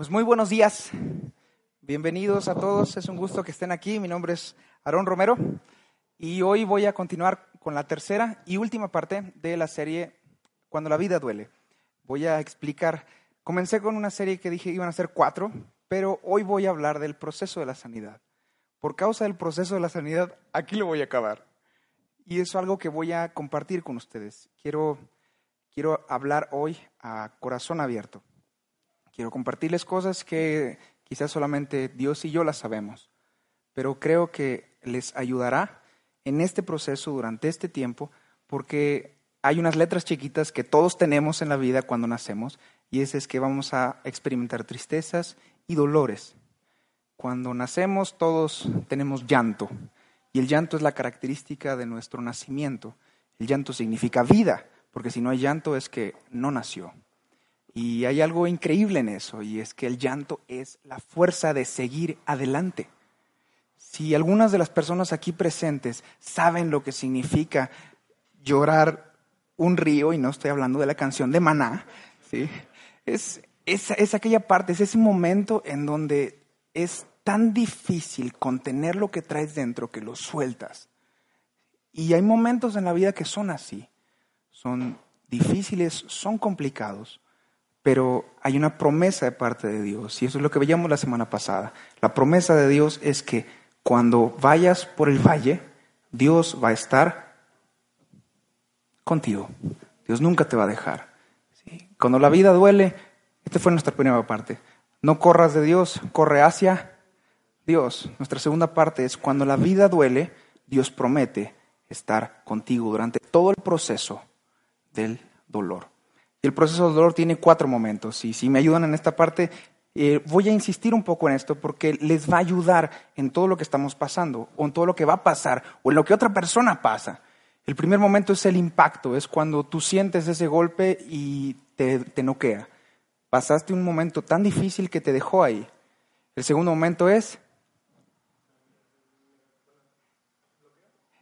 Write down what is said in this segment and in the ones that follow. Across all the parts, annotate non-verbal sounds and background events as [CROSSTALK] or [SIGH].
Pues muy buenos días. Bienvenidos a todos. Es un gusto que estén aquí. Mi nombre es Aarón Romero y hoy voy a continuar con la tercera y última parte de la serie Cuando la vida duele. Voy a explicar. Comencé con una serie que dije iban a ser cuatro, pero hoy voy a hablar del proceso de la sanidad. Por causa del proceso de la sanidad, aquí lo voy a acabar. Y es algo que voy a compartir con ustedes. Quiero, quiero hablar hoy a corazón abierto. Quiero compartirles cosas que quizás solamente Dios y yo las sabemos, pero creo que les ayudará en este proceso durante este tiempo porque hay unas letras chiquitas que todos tenemos en la vida cuando nacemos y ese es que vamos a experimentar tristezas y dolores. Cuando nacemos todos tenemos llanto y el llanto es la característica de nuestro nacimiento. El llanto significa vida, porque si no hay llanto es que no nació. Y hay algo increíble en eso, y es que el llanto es la fuerza de seguir adelante. Si algunas de las personas aquí presentes saben lo que significa llorar un río, y no estoy hablando de la canción de Maná, ¿sí? es, es, es aquella parte, es ese momento en donde es tan difícil contener lo que traes dentro que lo sueltas. Y hay momentos en la vida que son así, son difíciles, son complicados, pero hay una promesa de parte de Dios, y eso es lo que veíamos la semana pasada. La promesa de Dios es que cuando vayas por el valle, Dios va a estar contigo. Dios nunca te va a dejar. Cuando la vida duele, esta fue nuestra primera parte. No corras de Dios, corre hacia Dios. Nuestra segunda parte es cuando la vida duele, Dios promete estar contigo durante todo el proceso del dolor. El proceso del dolor tiene cuatro momentos. Y si me ayudan en esta parte, eh, voy a insistir un poco en esto porque les va a ayudar en todo lo que estamos pasando, o en todo lo que va a pasar, o en lo que otra persona pasa. El primer momento es el impacto, es cuando tú sientes ese golpe y te, te noquea. Pasaste un momento tan difícil que te dejó ahí. El segundo momento es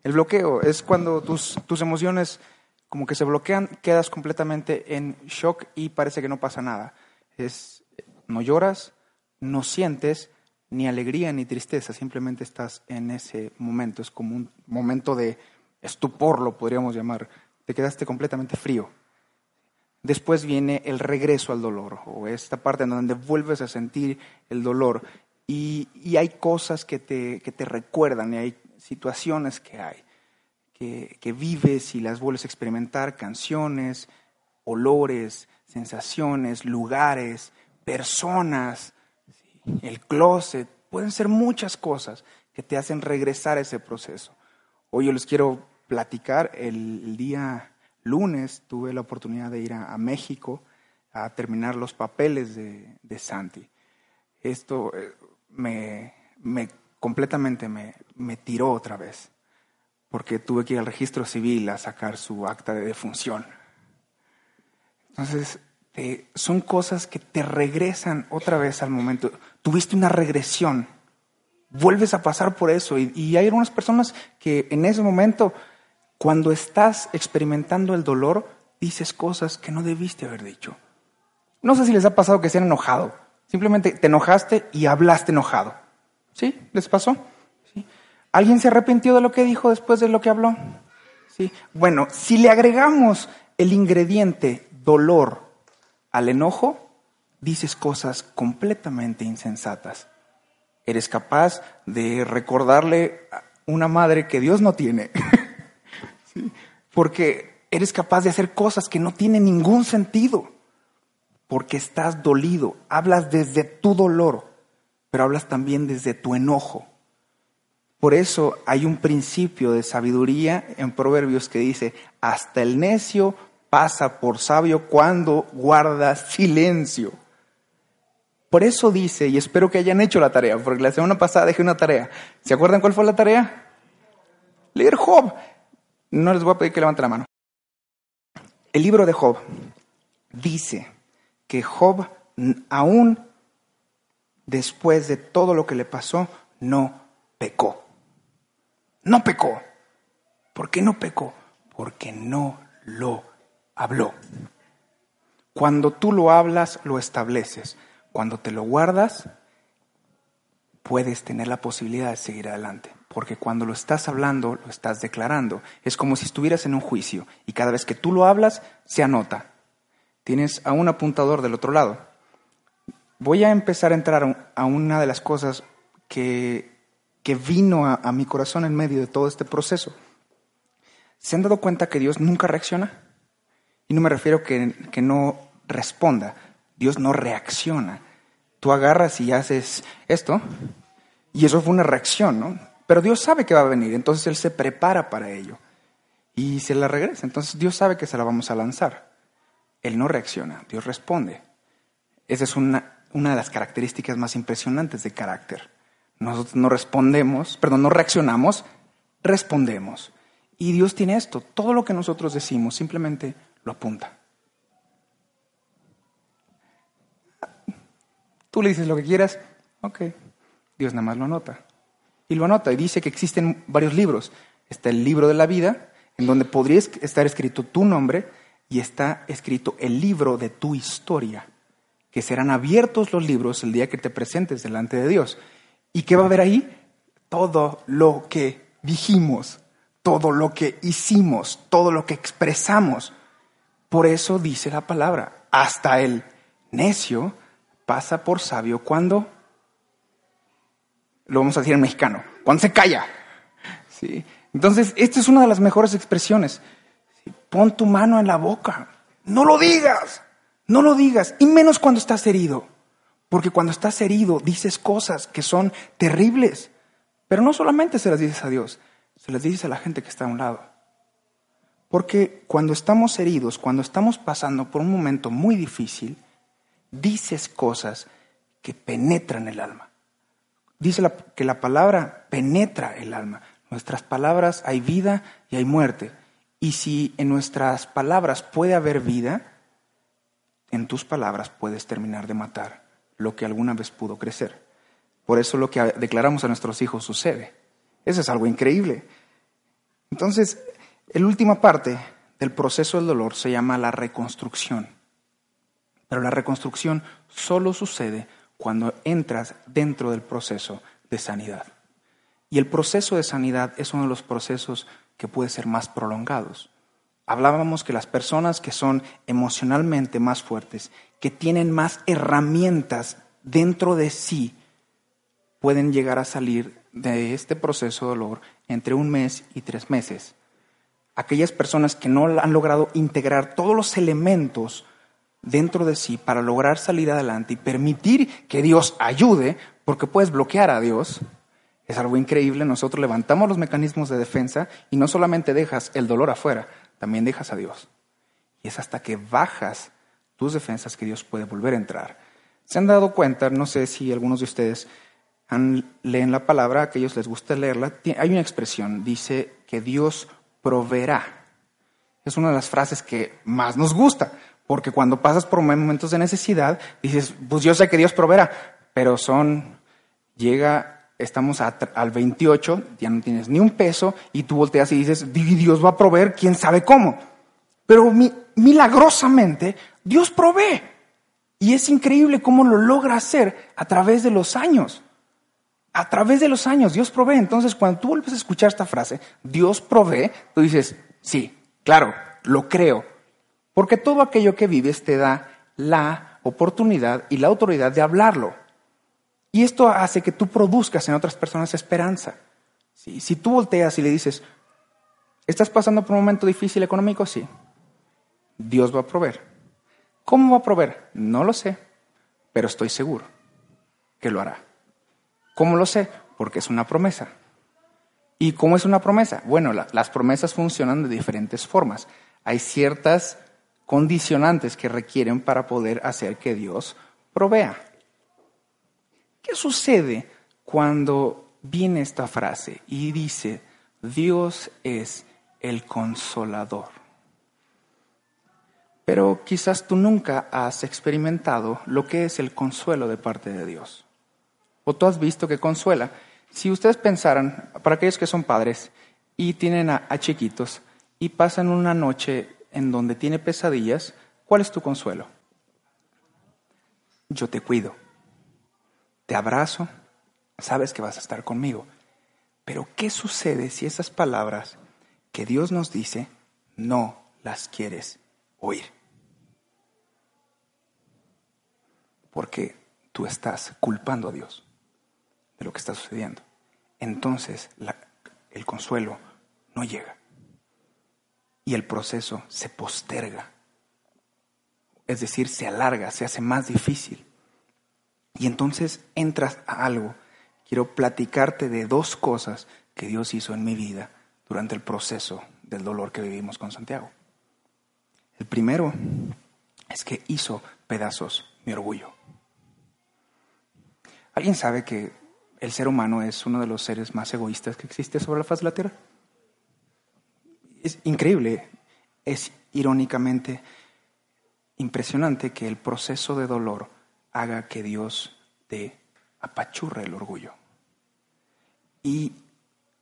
el bloqueo, es cuando tus, tus emociones como que se bloquean, quedas completamente en shock y parece que no pasa nada. Es, no lloras, no sientes ni alegría ni tristeza, simplemente estás en ese momento. Es como un momento de estupor, lo podríamos llamar. Te quedaste completamente frío. Después viene el regreso al dolor, o esta parte en donde vuelves a sentir el dolor. Y, y hay cosas que te, que te recuerdan, y hay situaciones que hay que, vives y las vuelves a experimentar, canciones, olores, sensaciones, lugares, personas, el closet, pueden ser muchas cosas que te hacen regresar a ese proceso. Hoy yo les quiero platicar, el, día lunes tuve la oportunidad de ir a, México a terminar los papeles de, Santi. Esto eh, me, me completamente me, me tiró otra vez porque tuve que ir al registro civil a sacar su acta de defunción. Entonces, son cosas que te regresan otra vez al momento. Tuviste una regresión, vuelves a pasar por eso. Y, y hay algunas personas que en ese momento, cuando estás experimentando el dolor, dices cosas que no debiste haber dicho. No sé si les ha pasado que se han enojado. Simplemente te enojaste y hablaste enojado. ¿Sí? ¿Les pasó? ¿Alguien se arrepintió de lo que dijo después de lo que habló? Sí. Bueno, si le agregamos el ingrediente dolor al enojo, dices cosas completamente insensatas. Eres capaz de recordarle a una madre que Dios no tiene. [LAUGHS] Porque eres capaz de hacer cosas que no tienen ningún sentido. Porque estás dolido. Hablas desde tu dolor, pero hablas también desde tu enojo. Por eso hay un principio de sabiduría en Proverbios que dice, hasta el necio pasa por sabio cuando guarda silencio. Por eso dice, y espero que hayan hecho la tarea, porque la semana pasada dejé una tarea. ¿Se acuerdan cuál fue la tarea? Leer Job. No les voy a pedir que levanten la mano. El libro de Job dice que Job, aún después de todo lo que le pasó, no pecó. No pecó. ¿Por qué no pecó? Porque no lo habló. Cuando tú lo hablas, lo estableces. Cuando te lo guardas, puedes tener la posibilidad de seguir adelante. Porque cuando lo estás hablando, lo estás declarando. Es como si estuvieras en un juicio y cada vez que tú lo hablas, se anota. Tienes a un apuntador del otro lado. Voy a empezar a entrar a una de las cosas que, que vino a, mi corazón en medio de todo este proceso. ¿Se han dado cuenta que Dios nunca reacciona? Y no me refiero que, que no responda, Dios no reacciona. Tú agarras y haces esto, y eso fue una reacción, ¿no? Pero Dios sabe que va a venir, entonces Él se prepara para ello. Y se la regresa, entonces Dios sabe que se la vamos a lanzar. Él no reacciona, Dios responde. Esa es una, una de las características más impresionantes de carácter. Nosotros no respondemos, perdón, no reaccionamos, respondemos. Y Dios tiene esto, todo lo que nosotros decimos simplemente lo apunta. Tú le dices lo que quieras, ok, Dios nada más lo anota. Y lo anota y dice que existen varios libros. Está el libro de la vida, en donde podría estar escrito tu nombre, y está escrito el libro de tu historia, que serán abiertos los libros el día que te presentes delante de Dios. ¿Y qué va a haber ahí? Todo lo que dijimos, todo lo que hicimos, todo lo que expresamos. Por eso dice la palabra, hasta el necio pasa por sabio cuando, lo vamos a decir en mexicano, cuando se calla. ¿Sí? Entonces, esta es una de las mejores expresiones. Pon tu mano en la boca, no lo digas, no lo digas, y menos cuando estás herido, porque cuando estás herido dices cosas que son terribles, pero no solamente se las dices a Dios, se las dices a la gente que está a un lado. Porque cuando estamos heridos, cuando estamos pasando por un momento muy difícil, dices cosas que penetran el alma. Dice que la palabra penetra el alma. Nuestras palabras hay vida y hay muerte. Y si en nuestras palabras puede haber vida, en tus palabras puedes terminar de matar lo que alguna vez pudo crecer. Por eso lo que declaramos a nuestros hijos sucede. Eso es algo increíble. Entonces, la última parte del proceso del dolor se llama la reconstrucción. Pero la reconstrucción solo sucede cuando entras dentro del proceso de sanidad. Y el proceso de sanidad es uno de los procesos que puede ser más prolongados. Hablábamos que las personas que son emocionalmente más fuertes, que tienen más herramientas dentro de sí, pueden llegar a salir de este proceso de dolor entre un mes y tres meses. Aquellas personas que no han logrado integrar todos los elementos dentro de sí para lograr salir adelante y permitir que Dios ayude, porque puedes bloquear a Dios, es algo increíble. Nosotros levantamos los mecanismos de defensa y no solamente dejas el dolor afuera, también dejas a Dios. Y es hasta que bajas tus defensas que Dios puede volver a entrar. ¿Se han dado cuenta? No sé si algunos de ustedes leen la palabra, a aquellos les gusta leerla. Hay una expresión, dice que Dios proveerá. Es una de las frases que más nos gusta, porque cuando pasas por momentos de necesidad, dices, pues yo sé que Dios proveerá, pero son, llega, estamos al 28, ya no tienes ni un peso, y tú volteas y dices, Dios va a proveer, quién sabe cómo. Pero milagrosamente, Dios provee. Y es increíble cómo lo logra hacer a través de los años. A través de los años, Dios provee. Entonces, cuando tú vuelves a escuchar esta frase, Dios provee, tú dices, sí, claro, lo creo. Porque todo aquello que vives te da la oportunidad y la autoridad de hablarlo. Y esto hace que tú produzcas en otras personas esperanza. Si tú volteas y le dices, ¿estás pasando por un momento difícil económico? Sí. Dios va a proveer. ¿Cómo va a proveer? No lo sé, pero estoy seguro que lo hará. ¿Cómo lo sé? Porque es una promesa. ¿Y cómo es una promesa? Bueno, las promesas funcionan de diferentes formas. Hay ciertas condicionantes que requieren para poder hacer que Dios provea. ¿Qué sucede cuando viene esta frase y dice, Dios es el consolador? Pero quizás tú nunca has experimentado lo que es el consuelo de parte de Dios. O tú has visto que consuela. Si ustedes pensaran, para aquellos que son padres y tienen a, chiquitos y pasan una noche en donde tiene pesadillas, ¿cuál es tu consuelo? Yo te cuido, te abrazo, sabes que vas a estar conmigo. Pero ¿qué sucede si esas palabras que Dios nos dice no las quieres oír? Porque tú estás culpando a Dios de lo que está sucediendo. Entonces el consuelo no llega y el proceso se posterga, es decir, se alarga, se hace más difícil. Y entonces entras a algo. Quiero platicarte de dos cosas que Dios hizo en mi vida durante el proceso del dolor que vivimos con Santiago. El primero es que hizo pedazos mi orgullo. ¿Alguien sabe que el ser humano es uno de los seres más egoístas que existe sobre la faz de la Tierra? Es increíble, es irónicamente impresionante que el proceso de dolor haga que Dios te apachurre el orgullo. Y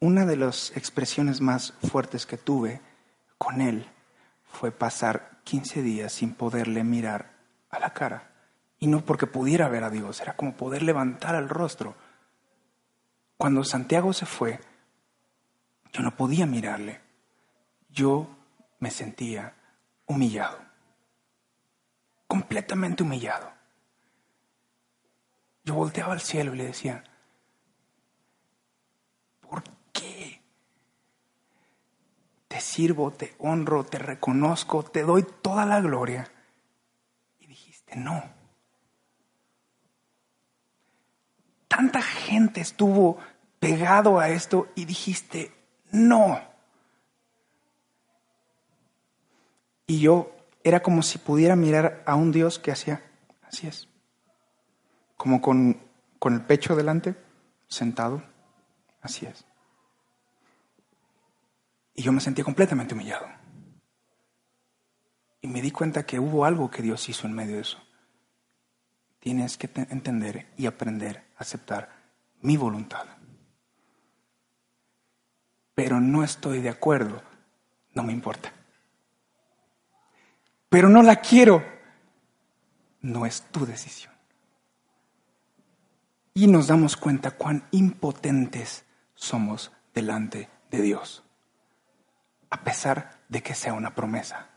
una de las expresiones más fuertes que tuve con Él fue pasar 15 días sin poderle mirar a la cara. Y no porque pudiera ver a Dios, era como poder levantar el rostro. Cuando Santiago se fue, yo no podía mirarle. Yo me sentía humillado, completamente humillado. Yo volteaba al cielo y le decía, ¿por qué? Te sirvo, te honro, te reconozco, te doy toda la gloria. Y dijiste, no. Tanta gente estuvo pegado a esto y dijiste, no. Y yo era como si pudiera mirar a un Dios que hacía, así es, como con, con el pecho delante, sentado, así es. Y yo me sentía completamente humillado. Y me di cuenta que hubo algo que Dios hizo en medio de eso tienes que entender y aprender a aceptar mi voluntad. Pero no estoy de acuerdo, no me importa. Pero no la quiero, no es tu decisión. Y nos damos cuenta cuán impotentes somos delante de Dios, a pesar de que sea una promesa.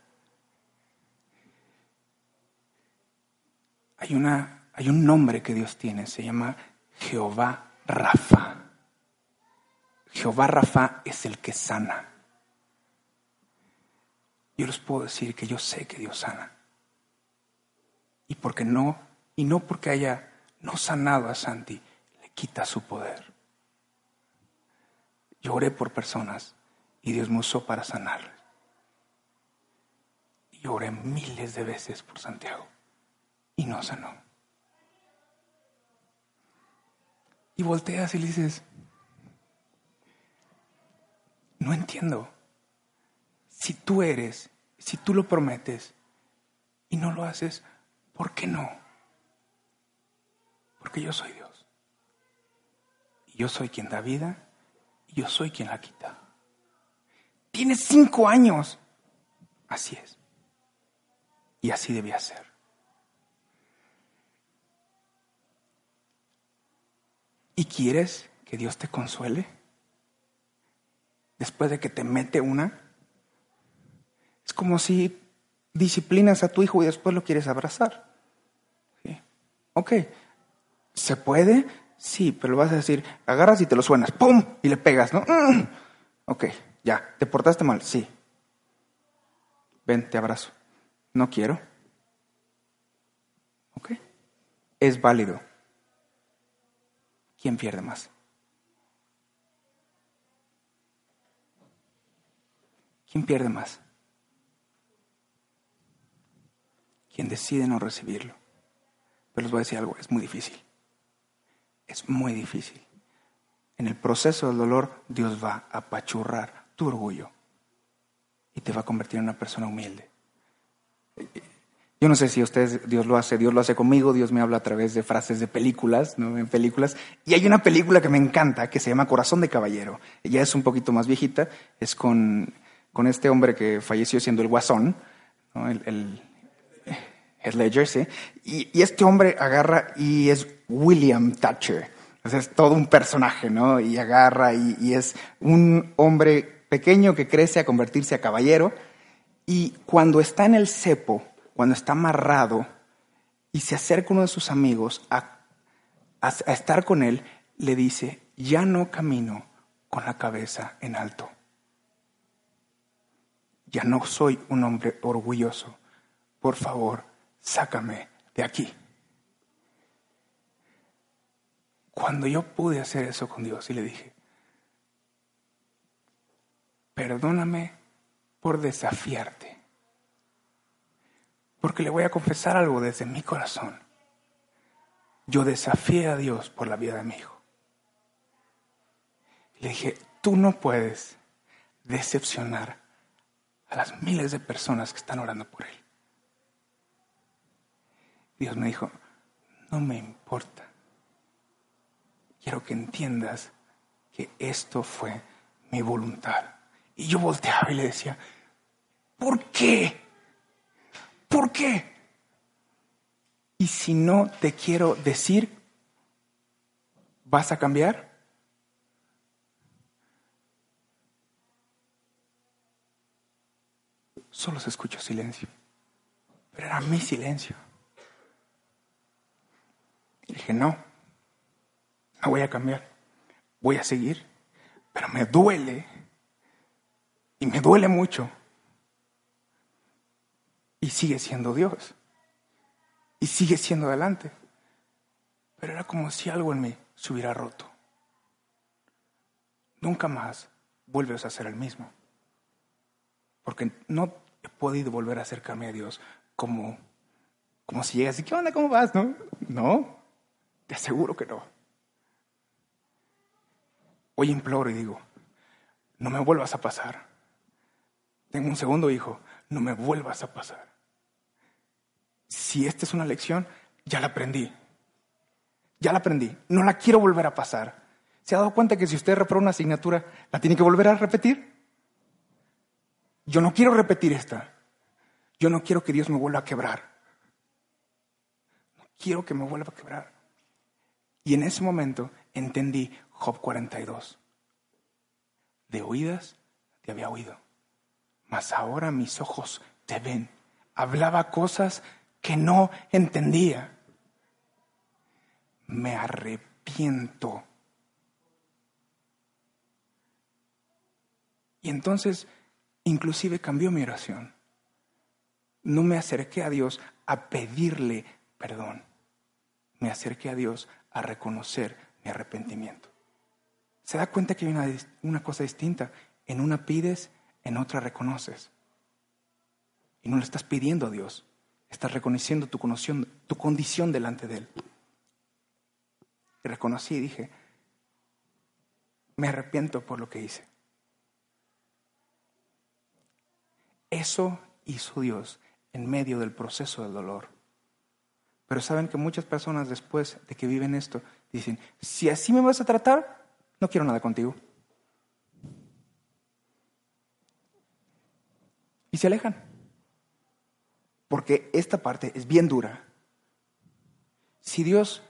Hay una hay un nombre que Dios tiene, se llama Jehová Rafa. Jehová Rafa es el que sana. Yo les puedo decir que yo sé que Dios sana. Y porque no, y no porque haya no sanado a Santi, le quita su poder. Yo oré por personas y Dios me usó para sanarles. Y oré miles de veces por Santiago y no sanó. Y volteas y le dices, no entiendo. Si tú eres, si tú lo prometes y no lo haces, ¿por qué no? Porque yo soy Dios. Y yo soy quien da vida y yo soy quien la quita. Tienes cinco años. Así es. Y así debía ser. ¿Y quieres que Dios te consuele? Después de que te mete una. Es como si disciplinas a tu hijo y después lo quieres abrazar. ¿Sí? Ok, ¿se puede? Sí, pero lo vas a decir, agarras y te lo suenas, ¡pum! Y le pegas, ¿no? Mm. Ok, ya, ¿te portaste mal? Sí. Ven, te abrazo. No quiero. Ok, es válido. ¿Quién pierde más? ¿Quién pierde más? ¿Quién decide no recibirlo. Pero les voy a decir algo, es muy difícil. es muy difícil. En el proceso del dolor, Dios va a apachurrar tu orgullo y te va a convertir en una persona humilde. Yo no sé si ustedes, Dios lo hace, Dios lo hace conmigo, Dios me habla a través de frases de películas, ¿no? En películas. Y hay una película que me encanta que se llama Corazón de Caballero. Ella es un poquito más viejita, es con, con este hombre que falleció siendo el Guasón, ¿no? el, el, Ledger, ¿sí? Y, y, este hombre agarra y es William Thatcher. O es todo un personaje, ¿no? Y agarra y, y es un hombre pequeño que crece a convertirse a caballero. Y cuando está en el cepo, cuando está amarrado y se acerca uno de sus amigos a, a, estar con él, le dice, ya no camino con la cabeza en alto. Ya no soy un hombre orgulloso. Por favor, sácame de aquí. Cuando yo pude hacer eso con Dios y le dije, perdóname por desafiarte. Porque le voy a confesar algo desde mi corazón. Yo desafié a Dios por la vida de mi hijo. Le dije, tú no puedes decepcionar a las miles de personas que están orando por él. Dios me dijo, no me importa. Quiero que entiendas que esto fue mi voluntad. Y yo volteaba y le decía, ¿por qué? ¿Por qué? Y si no te quiero decir, ¿vas a cambiar? Solo se escuchó silencio, pero era mi silencio. Y dije, no, no voy a cambiar, voy a seguir, pero me duele, y me duele mucho y sigue siendo Dios. Y sigue siendo adelante. Pero era como si algo en mí se hubiera roto. Nunca más vuelves a ser el mismo. Porque no he podido volver a acercarme a Dios como, como si llegas y ¿qué onda? ¿Cómo vas? No, no, te aseguro que no. Hoy imploro y digo, no me vuelvas a pasar. Tengo un segundo hijo, no me vuelvas a pasar si esta es una lección, ya la aprendí. Ya la aprendí. No la quiero volver a pasar. ¿Se ha dado cuenta que si usted reprobó una asignatura, la tiene que volver a repetir? Yo no quiero repetir esta. Yo no quiero que Dios me vuelva a quebrar. No quiero que me vuelva a quebrar. Y en ese momento entendí Job 42. De oídas te había oído, mas ahora mis ojos te ven. Hablaba cosas que no entendía. Me arrepiento. Y entonces, inclusive cambió mi oración. No me acerqué a Dios a pedirle perdón. Me acerqué a Dios a reconocer mi arrepentimiento. ¿Se da cuenta que hay una, una cosa distinta? En una pides, en otra reconoces. Y no le estás pidiendo a Dios, Estás reconociendo tu, tu condición delante de Él. Y reconocí y dije, me arrepiento por lo que hice. Eso hizo Dios en medio del proceso del dolor. Pero saben que muchas personas después de que viven esto dicen, si así me vas a tratar, no quiero nada contigo. Y se alejan porque esta parte es bien dura. Si Dios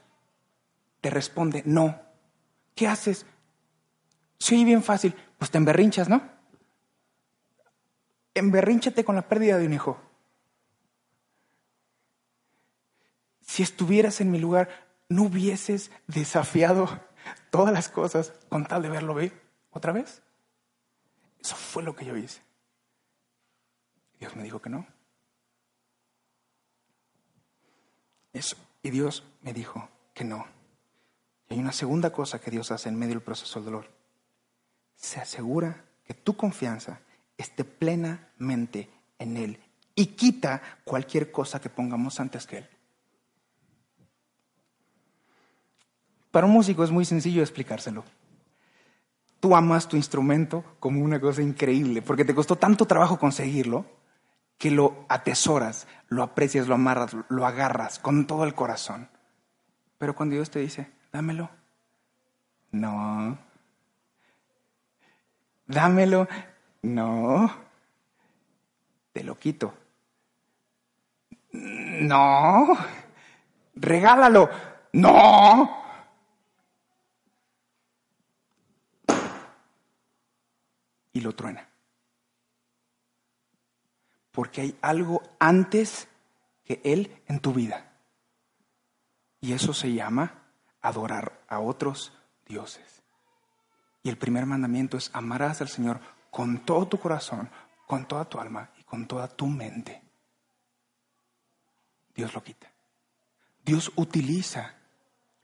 te responde no, ¿qué haces? Soy bien fácil, pues te emberrinchas, ¿no? Emberrínchate con la pérdida de un hijo. Si estuvieras en mi lugar, no hubieses desafiado todas las cosas con tal de verlo ver otra vez. Eso fue lo que yo hice. Dios me dijo que no. Eso. Y Dios me dijo que no. Y hay una segunda cosa que Dios hace en medio del proceso del dolor. Se asegura que tu confianza esté plenamente en Él y quita cualquier cosa que pongamos antes que Él. Para un músico es muy sencillo explicárselo. Tú amas tu instrumento como una cosa increíble, porque te costó tanto trabajo conseguirlo que lo atesoras, lo aprecias, lo amarras, lo agarras con todo el corazón. Pero cuando Dios te dice, dámelo, no. Dámelo, no. Te lo quito. No. Regálalo. No. Y lo truena. Porque hay algo antes que Él en tu vida. Y eso se llama adorar a otros dioses. Y el primer mandamiento es amarás al Señor con todo tu corazón, con toda tu alma y con toda tu mente. Dios lo quita. Dios utiliza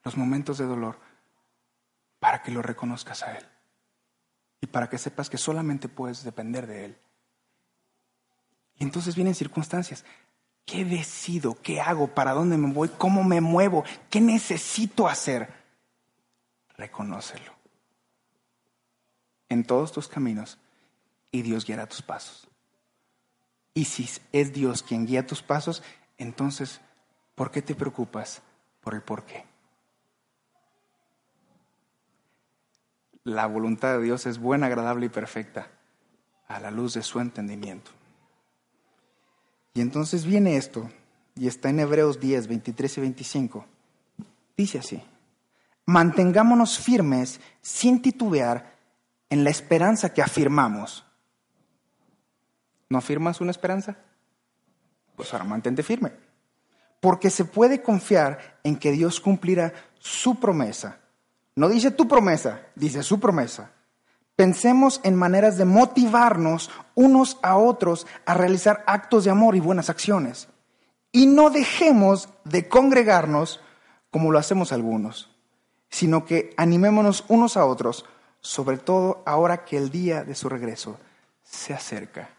los momentos de dolor para que lo reconozcas a Él y para que sepas que solamente puedes depender de Él. Y entonces vienen circunstancias. ¿Qué decido? ¿Qué hago? ¿Para dónde me voy? ¿Cómo me muevo? ¿Qué necesito hacer? Reconócelo en todos tus caminos y Dios guiará tus pasos. Y si es Dios quien guía tus pasos, entonces, ¿por qué te preocupas por el por qué? La voluntad de Dios es buena, agradable y perfecta a la luz de su entendimiento. Y entonces viene esto, y está en Hebreos 10, 23 y 25. Dice así, mantengámonos firmes sin titubear en la esperanza que afirmamos. ¿No afirmas una esperanza? Pues ahora mantente firme. Porque se puede confiar en que Dios cumplirá su promesa. No dice tu promesa, dice su promesa. Pensemos en maneras de motivarnos unos a otros a realizar actos de amor y buenas acciones. Y no dejemos de congregarnos como lo hacemos algunos, sino que animémonos unos a otros, sobre todo ahora que el día de su regreso se acerca.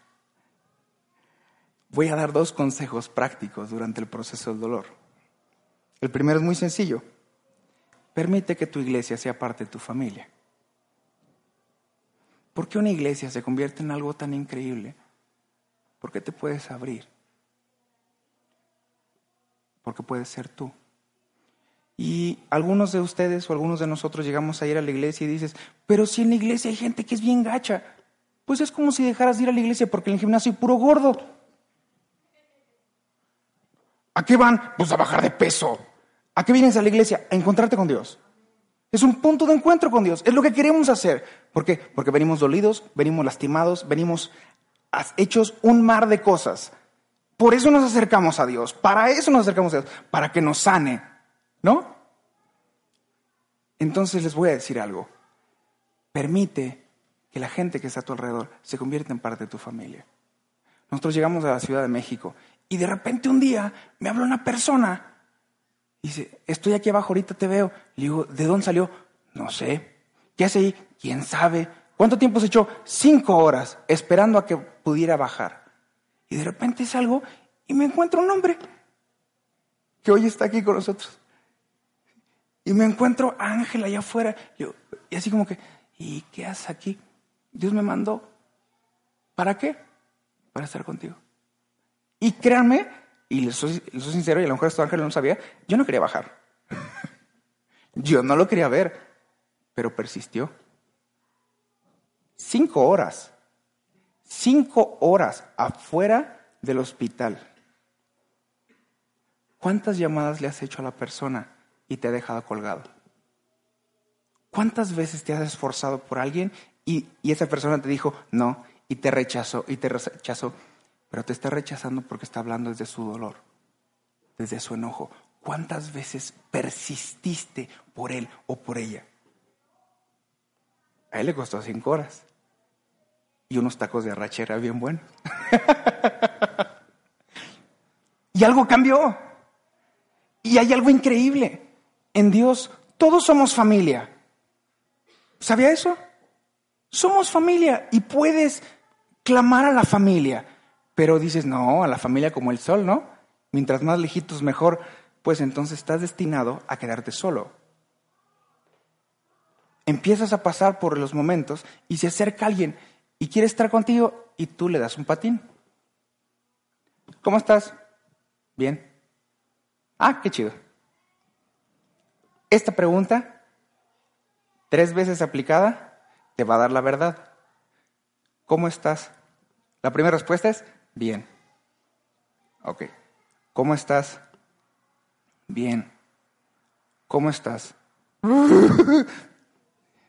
Voy a dar dos consejos prácticos durante el proceso del dolor. El primero es muy sencillo. Permite que tu iglesia sea parte de tu familia. ¿Por qué una iglesia se convierte en algo tan increíble? Porque te puedes abrir. Porque puedes ser tú. Y algunos de ustedes o algunos de nosotros llegamos a ir a la iglesia y dices, pero si en la iglesia hay gente que es bien gacha, pues es como si dejaras de ir a la iglesia porque en el gimnasio hay puro gordo. ¿A qué van? Pues a bajar de peso. ¿A qué vienes a la iglesia? A encontrarte con Dios. Es un punto de encuentro con Dios. Es lo que queremos hacer. ¿Por qué? Porque venimos dolidos, venimos lastimados, venimos hechos un mar de cosas. Por eso nos acercamos a Dios. Para eso nos acercamos a Dios. Para que nos sane. ¿No? Entonces les voy a decir algo. Permite que la gente que está a tu alrededor se convierta en parte de tu familia. Nosotros llegamos a la Ciudad de México y de repente un día me habla una persona Dice, estoy aquí abajo, ahorita te veo. Le digo, ¿de dónde salió? No sé. ¿Qué hace ahí? ¿Quién sabe? ¿Cuánto tiempo se echó? Cinco horas esperando a que pudiera bajar. Y de repente salgo y me encuentro un hombre que hoy está aquí con nosotros. Y me encuentro a Ángel allá afuera. y así como que, ¿y qué haces aquí? Dios me mandó. ¿Para qué? Para estar contigo. Y créanme y les soy, sincero, y a lo mejor esto Ángel no sabía, yo no quería bajar. [LAUGHS] yo no lo quería ver, pero persistió. Cinco horas, cinco horas afuera del hospital. ¿Cuántas llamadas le has hecho a la persona y te ha dejado colgado? ¿Cuántas veces te has esforzado por alguien y, y esa persona te dijo no y te rechazó y te rechazó? pero te está rechazando porque está hablando desde su dolor, desde su enojo. ¿Cuántas veces persististe por él o por ella? A él le costó cinco horas y unos tacos de arrachera bien buenos. [LAUGHS] y algo cambió. Y hay algo increíble. En Dios todos somos familia. ¿Sabía eso? Somos familia y puedes clamar a la familia. Pero dices, no, a la familia como el sol, ¿no? Mientras más lejitos mejor, pues entonces estás destinado a quedarte solo. empiezas a pasar por los momentos y se acerca alguien y quiere estar contigo y tú le das un patín. ¿Cómo estás? Bien. Ah, qué chido. Esta pregunta, tres veces aplicada, te va a dar la verdad. ¿Cómo estás? La primera respuesta es bien. Ok. ¿Cómo estás? Bien. ¿Cómo estás? [LAUGHS]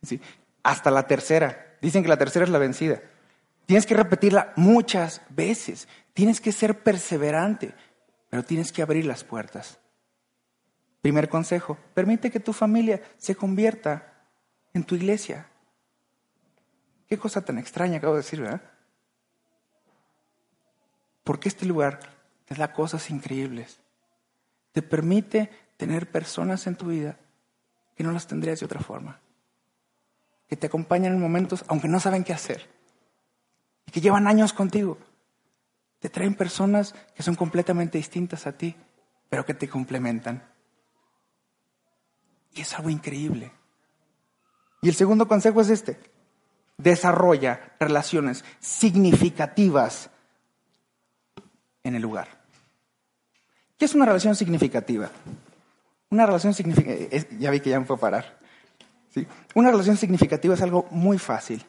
sí. Hasta la tercera. Dicen que la tercera es la vencida. Tienes que repetirla muchas veces. Tienes que ser perseverante, pero tienes que abrir las puertas. Primer consejo, permite que tu familia se convierta en tu iglesia. Qué cosa tan extraña acabo de decir, ¿verdad? Porque este lugar te da cosas increíbles. Te permite tener personas en tu vida que no las tendrías de otra forma. Que te acompañan en momentos aunque no saben qué hacer. Y que llevan años contigo. Te traen personas que son completamente distintas a ti, pero que te complementan. Y es algo increíble. Y el segundo consejo es este. Desarrolla relaciones significativas en el lugar. ¿Qué es una relación significativa? Una relación significativa, ya vi que ya me fue parar. ¿Sí? Una relación significativa es algo muy fácil.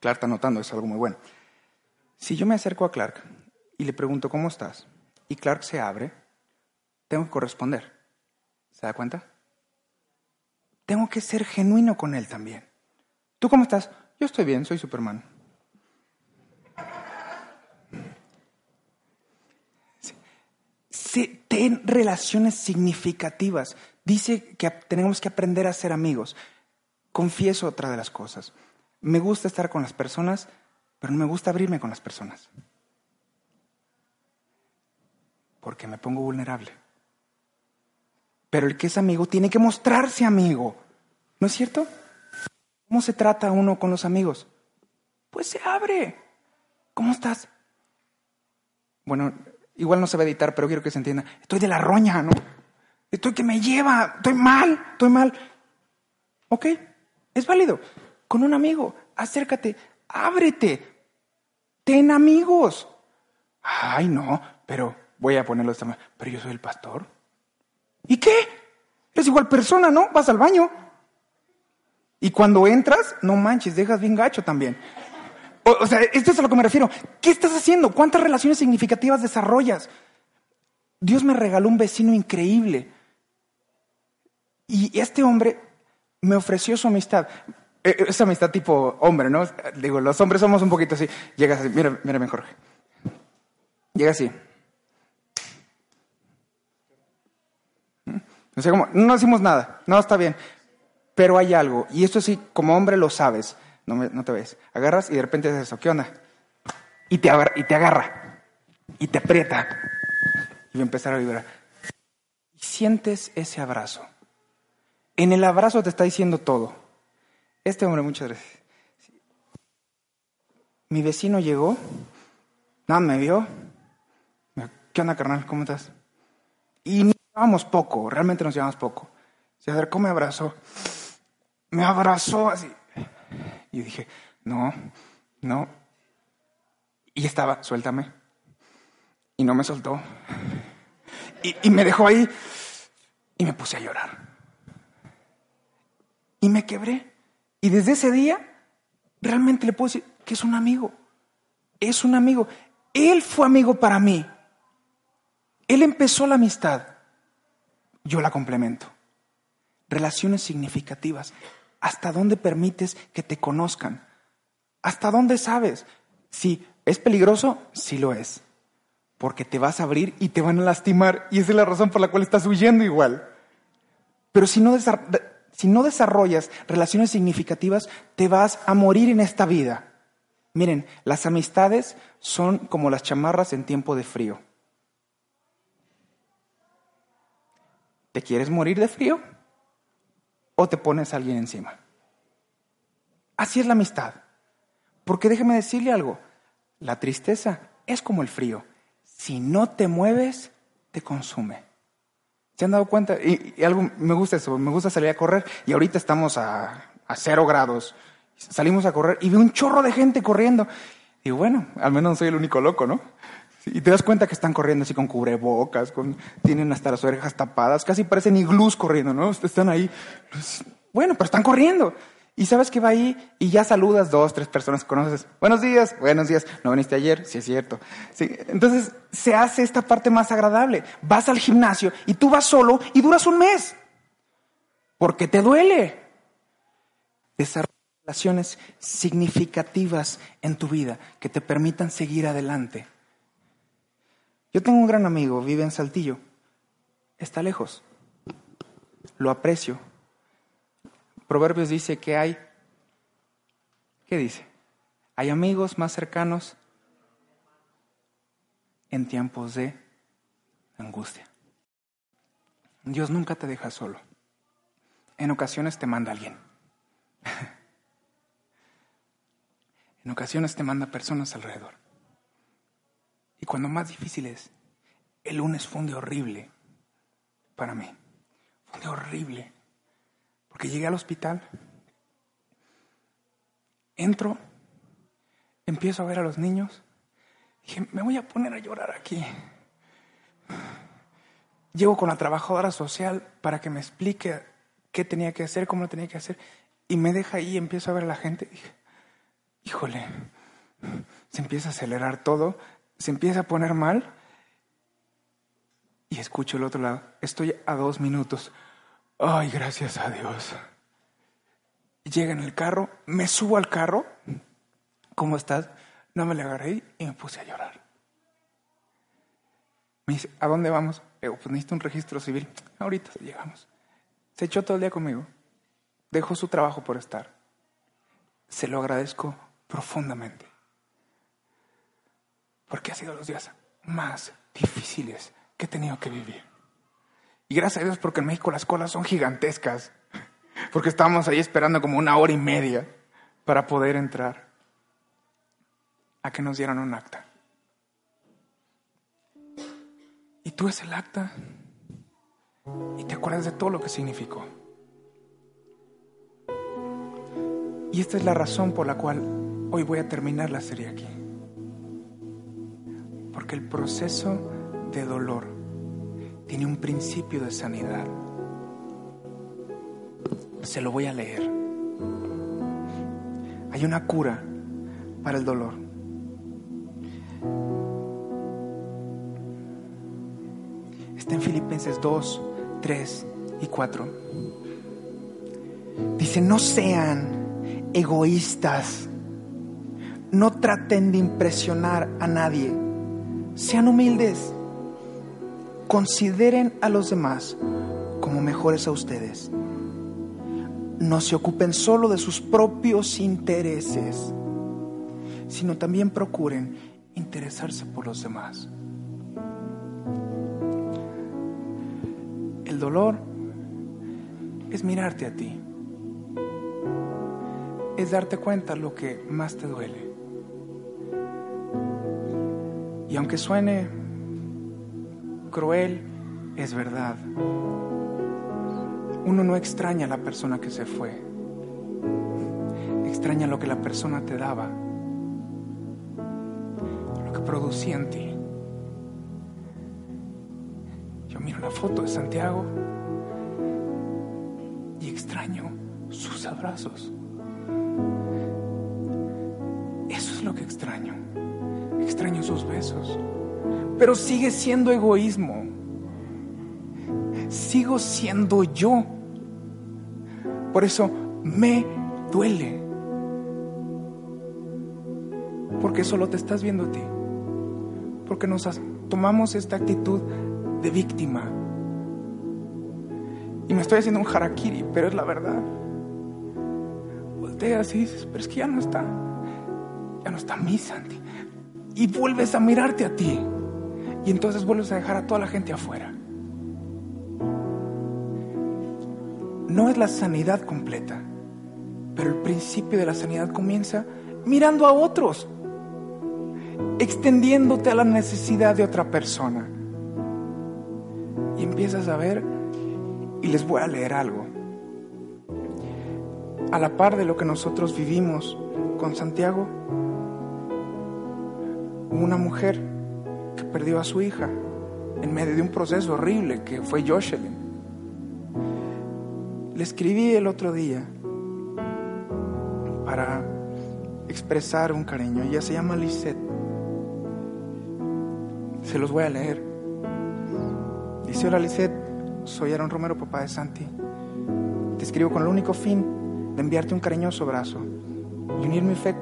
Clark está notando, es algo muy bueno. Si yo me acerco a Clark y le pregunto cómo estás, y Clark se abre, tengo que corresponder. ¿Se da cuenta? Tengo que ser genuino con él también. ¿Tú cómo estás? Yo estoy bien, soy Superman. Ten relaciones significativas. Dice que tenemos que aprender a ser amigos. Confieso otra de las cosas. Me gusta estar con las personas, pero no me gusta abrirme con las personas. Porque me pongo vulnerable. Pero el que es amigo tiene que mostrarse amigo. ¿No es cierto? ¿Cómo se trata uno con los amigos? Pues se abre. ¿Cómo estás? Bueno, igual no se va a editar, pero quiero que se entienda. Estoy de la roña, ¿no? Estoy que me lleva, estoy mal, estoy mal. Ok, es válido. Con un amigo, acércate, ábrete, ten amigos. Ay, no, pero voy a ponerlo esta manera. Pero yo soy el pastor. ¿Y qué? Es igual persona, ¿no? Vas al baño. Y cuando entras, no manches, dejas bien gacho también. O, sea, esto es a lo que me refiero. ¿Qué estás haciendo? ¿Cuántas relaciones significativas desarrollas? Dios me regaló un vecino increíble. Y este hombre me ofreció su amistad. E, e, esa amistad tipo hombre, ¿no? Digo, los hombres somos un poquito así. Llegas así, mira, mírame, Jorge. Llega así. O sea, como, no decimos nada, no, está bien. Pero hay algo, y esto sí, como hombre lo sabes, no, no te ves. Agarras y de repente haces eso, ¿qué onda? Y te, agarra, y te aprieta, y va a empezar a vibrar. Y sientes ese abrazo. En el abrazo te está diciendo todo. Este hombre, muchas gracias. Mi vecino llegó, nada, me vio. ¿Qué onda, carnal? ¿Cómo estás? Y llevábamos poco, realmente nos llevamos poco. Se acercó, me abrazó, me abrazó así. Y dije, no, no. Y estaba, suéltame. Y no me soltó. Y, y me dejó ahí y me puse a llorar. Y me quebré. Y desde ese día, realmente le puedo decir que es un amigo. Es un amigo. Él fue amigo para mí. Él empezó la amistad yo la complemento. Relaciones significativas. ¿Hasta dónde permites que te conozcan? ¿Hasta dónde sabes? Si es peligroso, sí lo es. Porque te vas a abrir y te van a lastimar y esa es la razón por la cual estás huyendo igual. Pero si no, si no desarrollas relaciones significativas, te vas a morir en esta vida. Miren, las amistades son como las chamarras en tiempo de frío. ¿Te quieres morir de frío? ¿O te pones a alguien encima? Así es la amistad. Porque déjeme decirle algo, la tristeza es como el frío. Si no te mueves, te consume. ¿Se han dado cuenta? Y, algo, me gusta eso, me gusta salir a correr y ahorita estamos a, a cero grados. Salimos a correr y veo un chorro de gente corriendo. Y bueno, al menos no soy el único loco, ¿no? Y te das cuenta que están corriendo así con cubrebocas, con, tienen hasta las orejas tapadas, casi parecen iglús corriendo, ¿no? Están ahí. Pues, bueno, pero están corriendo. Y sabes que va ahí y ya saludas dos, tres personas que conoces. Buenos días, buenos días. ¿No viniste ayer? Sí, es cierto. Entonces se hace esta parte más agradable. Vas al gimnasio y tú vas solo y duras un mes. Porque te duele. Desarrolla relaciones significativas en tu vida que te permitan seguir adelante. Yo tengo un gran amigo, vive en Saltillo. Está lejos. Lo aprecio Proverbios dice que hay, ¿qué dice? Hay amigos más cercanos en tiempos de angustia. Dios nunca te deja solo. En ocasiones te manda alguien. [LAUGHS] en ocasiones te manda personas alrededor. Y cuando más difícil es, el lunes fue un día horrible para mí. Fue un horrible. Porque llegué al hospital, entro, empiezo a ver a los niños, dije, me voy a poner a llorar aquí. Llego con la trabajadora social para que me explique qué tenía que hacer, cómo lo tenía que hacer, y me deja ahí y empiezo a ver a la gente. Dije, híjole, se empieza a acelerar todo, se empieza a poner mal, y escucho el otro lado, estoy a dos minutos. Ay, gracias a Dios. Llega en el carro, me subo al carro. ¿Cómo estás? No me le agarré y me puse a llorar. Me dice, ¿a dónde vamos? Digo, pues necesito un registro civil. Ahorita llegamos. Se echó todo el día conmigo. Dejó su trabajo por estar. Se lo agradezco profundamente. Porque ha sido los días más difíciles que he tenido que vivir. Y gracias a Dios porque en México las colas son gigantescas. Porque estábamos ahí esperando como una hora y media para poder entrar a que nos dieran un acta. Y tú es el acta y te acuerdas de todo lo que significó. Y esta es la razón por la cual hoy voy a terminar la serie aquí. Porque el proceso de dolor tiene un principio de sanidad. Se lo voy a leer. Hay una cura para el dolor. Está en Filipenses 2, 3 y 4. Dice, no sean egoístas, no traten de impresionar a nadie, sean humildes Consideren a los demás como mejores a ustedes. No se ocupen solo de sus propios intereses, sino también procuren interesarse por los demás. El dolor es mirarte a ti, es darte cuenta lo que más te duele. Y aunque suene cruel, es verdad. Uno no extraña a la persona que se fue. Extraña lo que la persona te daba, lo que producía en ti. Yo miro la foto de Santiago y extraño sus abrazos. Besos pero sigue siendo egoísmo. Sigo siendo yo. Por eso me duele. Porque solo te estás viendo a ti. Porque nos tomamos esta actitud de víctima. Y me estoy haciendo un harakiri, pero es la verdad. Volteas y dices, pero es que ya no está. Ya no está mi Santi. Y vuelves a mirarte a ti. Y entonces vuelves a dejar a toda la gente afuera. No es la sanidad completa, pero el principio de la sanidad comienza mirando a otros, extendiéndote a la necesidad de otra persona. y empiezas a ver y les voy a leer algo. A la par de lo que nosotros vivimos con Santiago, una mujer que perdió a su hija en medio de un proceso horrible que fue Jocelyn. Le escribí el otro día para expresar un cariño. Ella se llama Lisette. Se los voy a leer. Dice, hola Lisette, soy Aaron Romero, papá de Santi. Te escribo con el único fin de enviarte un cariñoso abrazo y unir mi fe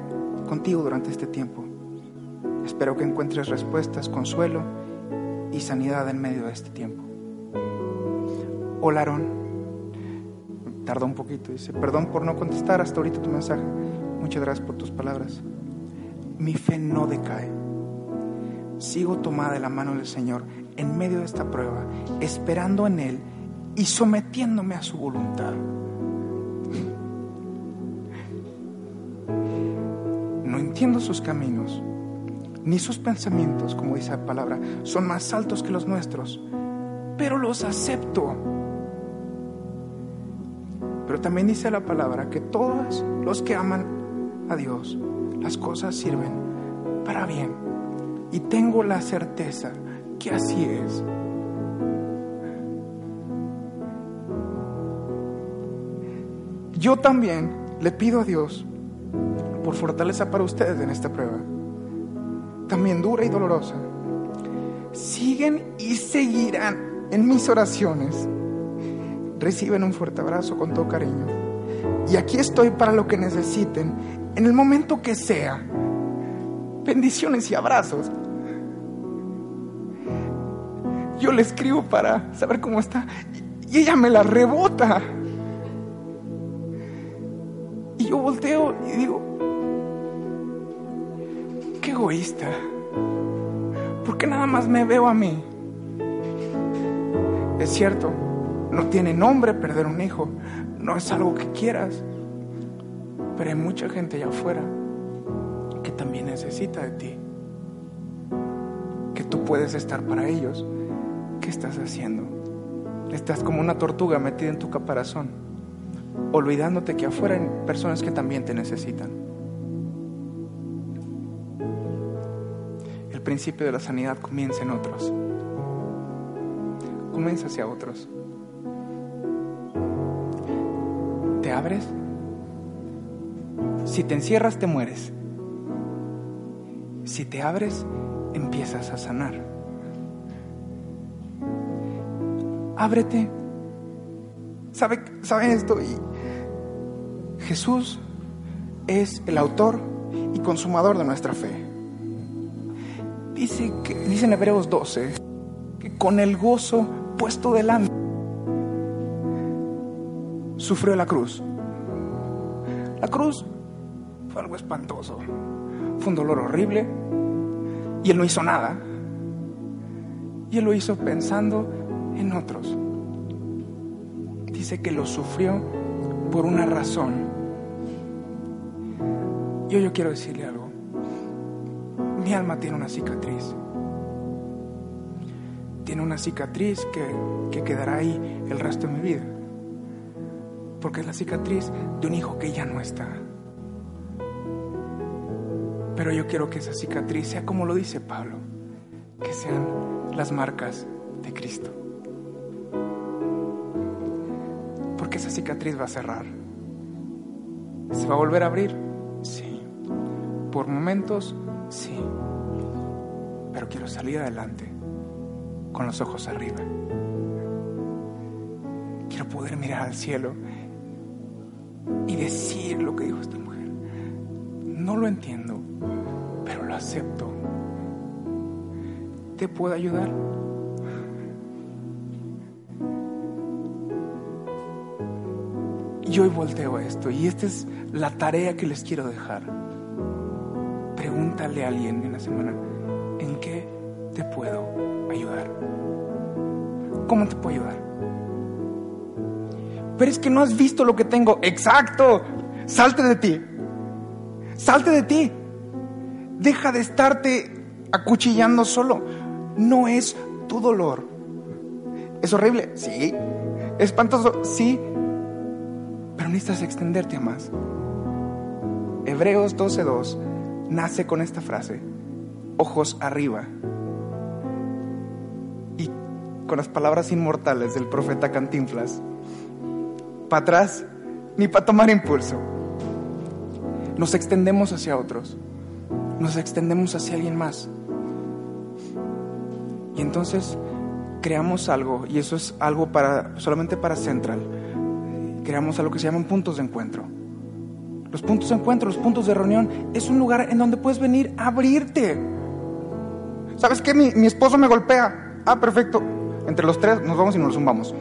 contigo durante este tiempo. Espero que encuentres respuestas, consuelo y sanidad en medio de este tiempo. Hola Aaron. Tardó un poquito, dice, perdón por no contestar hasta ahorita tu mensaje. Muchas gracias por tus palabras. Mi fe no decae. Sigo tomada de la mano del Señor en medio de esta prueba, esperando en Él y sometiéndome a su voluntad. No entiendo sus caminos, ni sus pensamientos, como dice la palabra, son más altos que los nuestros, pero los acepto. Pero también dice la palabra que todos los que aman a Dios, las cosas sirven para bien. Y tengo la certeza que así es. Yo también le pido a Dios por fortaleza para ustedes en esta prueba, también dura y dolorosa. Siguen y seguirán en mis oraciones. Reciben un fuerte abrazo con todo cariño. Y aquí estoy para lo que necesiten, en el momento que sea. Bendiciones y abrazos. Yo le escribo para saber cómo está y ella me la rebota. Y yo volteo y digo, qué egoísta. ¿Por qué nada más me veo a mí? Es cierto, no tiene nombre perder un hijo, no es algo que quieras, pero hay mucha gente allá afuera que también necesita de ti, que tú puedes estar para ellos. ¿Qué estás haciendo? Estás como una tortuga metida en tu caparazón, olvidándote que afuera hay personas que también te necesitan. Principio de la sanidad comienza en otros. Comienza hacia otros. ¿Te abres? Si te encierras, te mueres. Si te abres, empiezas a sanar. Ábrete. ¿Sabe, sabe esto? Y Jesús es el autor y consumador de nuestra fe. Dice, que, dice en Hebreos 12 que con el gozo puesto delante sufrió la cruz. La cruz fue algo espantoso. Fue un dolor horrible. Y él no hizo nada. Y él lo hizo pensando en otros. Dice que lo sufrió por una razón. Yo yo quiero decirle algo. Mi alma tiene una cicatriz. Tiene una cicatriz que, que quedará ahí el resto de mi vida. Porque es la cicatriz de un hijo que ya no está. Pero yo quiero que esa cicatriz sea como lo dice Pablo, que sean las marcas de Cristo. Porque esa cicatriz va a cerrar. ¿Se va a volver a abrir? Sí. Por momentos, sí. Pero quiero salir adelante con los ojos arriba. Quiero poder mirar al cielo y decir lo que dijo esta mujer. No lo entiendo, pero lo acepto. ¿Te puedo ayudar? Y hoy volteo a esto y esta es la tarea que les quiero dejar. Pregúntale a alguien en la semana, ¿en qué te puedo ayudar? ¿Cómo te puedo ayudar? Pero es que no has visto lo que tengo. Exacto. Salte de ti. Salte de ti. Deja de estarte acuchillando solo. No es tu dolor. ¿Es horrible? Sí. ¿Espantoso? Sí. Pero necesitas extenderte a más. Hebreos 12.2 nace con esta frase. Ojos arriba. Con las palabras inmortales del profeta Cantinflas. Para atrás, ni para tomar impulso. Nos extendemos hacia otros. Nos extendemos hacia alguien más. Y entonces creamos algo, y eso es algo para, solamente para Central. Creamos algo que se llaman puntos de encuentro. Los puntos de encuentro, los puntos de reunión, es un lugar en donde puedes venir a abrirte. ¿Sabes qué? Mi, mi esposo me golpea. Ah, perfecto. Entre los tres nos vamos y nos zumbamos.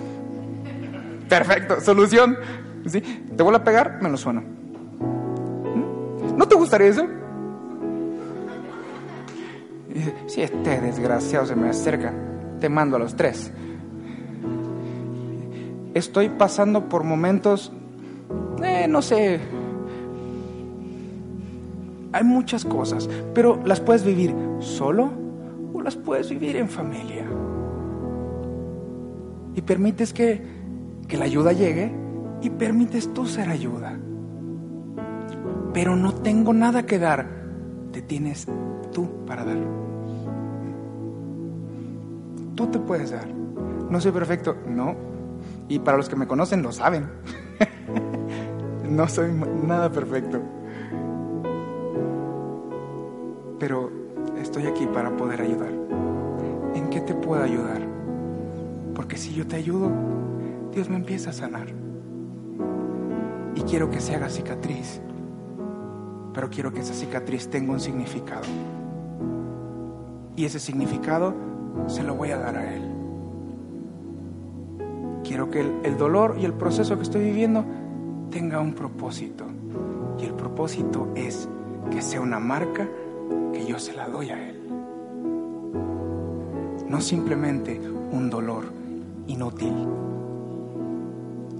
Perfecto, solución. ¿Sí? ¿Te vuelvo a pegar? Me lo sueno. ¿Mm? ¿No te gustaría eso? Si este desgraciado se me acerca, te mando a los tres. Estoy pasando por momentos, eh, no sé, hay muchas cosas, pero las puedes vivir solo o las puedes vivir en familia. Y permites que, que la ayuda llegue y permites tú ser ayuda. Pero no tengo nada que dar, te tienes tú para dar. Tú te puedes dar. No soy perfecto, no. Y para los que me conocen lo saben. [LAUGHS] no soy nada perfecto. Pero estoy aquí para poder ayudar. ¿En qué te puedo ayudar? Porque si yo te ayudo, Dios me empieza a sanar. Y quiero que se haga cicatriz. Pero quiero que esa cicatriz tenga un significado. Y ese significado se lo voy a dar a Él. Quiero que el, dolor y el proceso que estoy viviendo tenga un propósito. Y el propósito es que sea una marca que yo se la doy a Él. No simplemente un dolor inútil.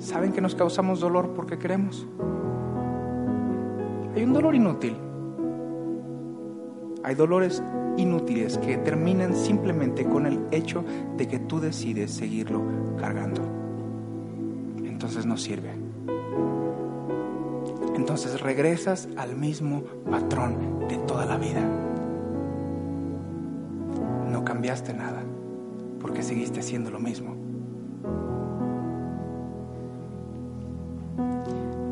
¿Saben que nos causamos dolor porque queremos? Hay un dolor inútil. Hay dolores inútiles que terminan simplemente con el hecho de que tú decides seguirlo cargando. Entonces no sirve. Entonces regresas al mismo patrón de toda la vida. No cambiaste nada porque seguiste haciendo lo mismo.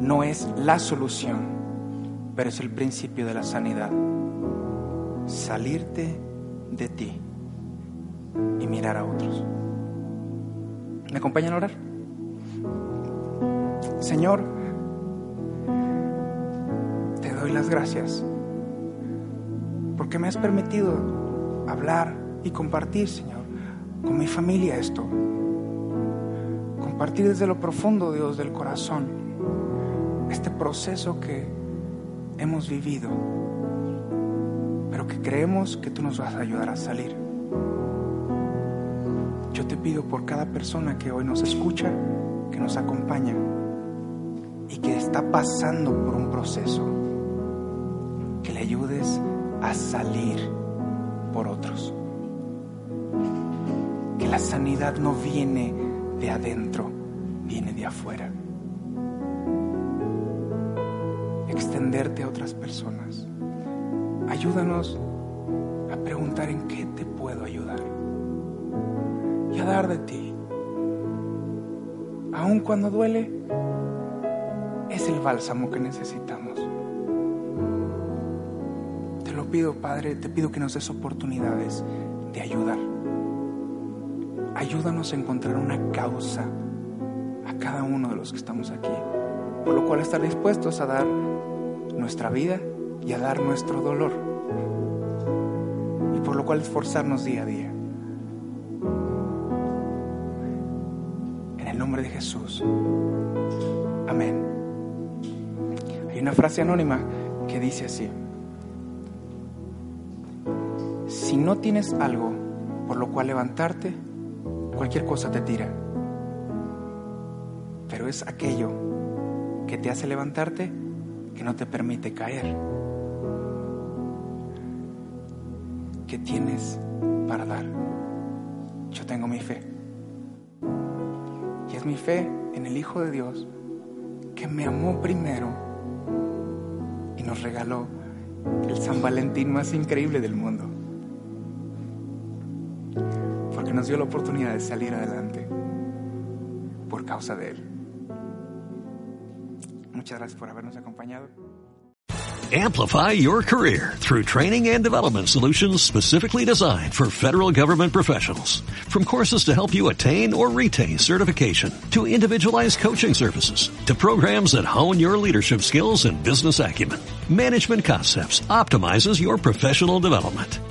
No es la solución, pero es el principio de la sanidad salirte de ti y mirar a otros. ¿Me acompañan a orar? Señor, te doy las gracias porque me has permitido hablar y compartir, Señor, con mi familia esto. Compartir desde lo profundo, Dios, del corazón, este proceso que hemos vivido pero que creemos que tú nos vas a ayudar a salir. Yo te pido por cada persona que hoy nos escucha, que nos acompaña y que está pasando por un proceso, que le ayudes a salir por otros. Que la sanidad no viene de adentro, viene de afuera. Extenderte a otras personas. Ayúdanos a preguntar en qué te puedo ayudar y a dar de ti. Aun cuando duele, es el bálsamo que necesitamos. Te lo pido, Padre, te pido que nos des oportunidades de ayudar. Ayúdanos a encontrar una causa a cada uno de los que estamos aquí, por lo cual estar dispuestos a dar nuestra vida y a dar nuestro dolor. Y por lo cual esforzarnos día a día. En el nombre de Jesús. Amén. Hay una frase anónima que dice así. Si no tienes algo por lo cual levantarte, cualquier cosa te tira. Pero es aquello que te hace levantarte que no te permite caer. ¿Qué tienes para dar? Yo tengo mi fe. es mi fe en el Hijo de Dios, que me amó primero y nos regaló el San Valentín más increíble del mundo. Nos dio la oportunidad de salir adelante por causa de Él. Muchas gracias por habernos acompañado. Amplify your career through training and development solutions specifically designed for federal government professionals. From courses to help you attain or retain certification, to individualized coaching services, to programs that hone your leadership skills and business acumen, Management Concepts optimizes your professional development.